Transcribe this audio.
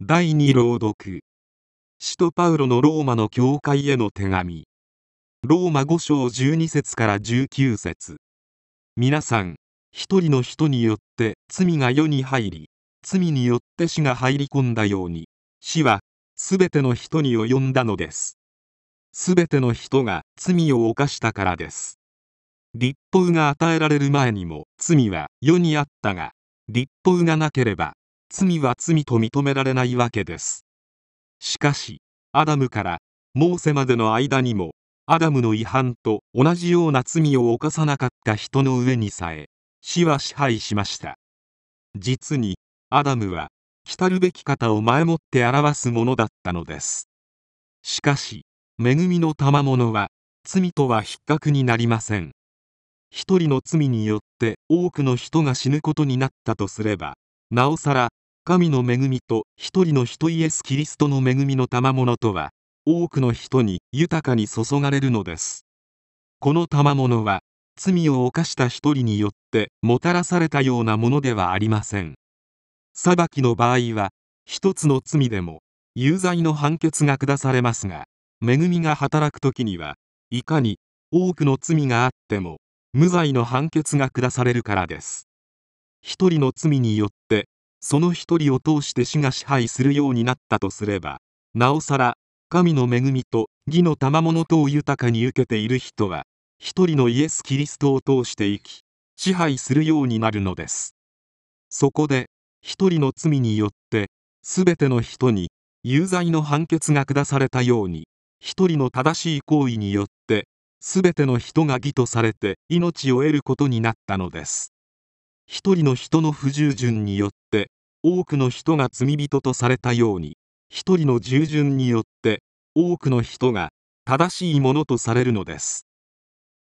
第2朗読。使徒パウロのローマの教会への手紙。ローマ5章12節から19節。皆さん一人の人によって罪が世に入り罪によって死が入り込んだように。死はすべての人に及んだのです。すべての人が罪を犯したからです。立法が与えられる前にも罪は世にあったが立法がなければ罪は罪と認められないわけです。しかしアダムからモーセまでの間にもアダムの違反と同じような罪を犯さなかった人の上にさえ死は支配しました。実にアダムは来たるべき方を前もって表すものだったのです。しかし恵みの賜物は罪とは比較になりません。一人の罪によって多くの人が死ぬことになったとすればなおさら神の恵みと一人の人イエス・キリストの恵みの賜物とは多くの人に豊かに注がれるのです。この賜物は罪を犯した一人によってもたらされたようなものではありません。裁きの場合は一つの罪でも有罪の判決が下されますが恵みが働く時にはいかに多くの罪があっても無罪の判決が下されるからです。一人の罪によってその一人を通して死が支配するようになったとすればなおさら神の恵みと義の賜物とを豊かに受けている人は一人のイエス・キリストを通して生き支配するようになるのです。そこで一人の罪によって全ての人に有罪の判決が下されたように一人の正しい行為によって全ての人が義とされて命を得ることになったのです。一人の人の不従順によって多くの人が罪人とされたように一人の従順によって多くの人が正しいものとされるのです。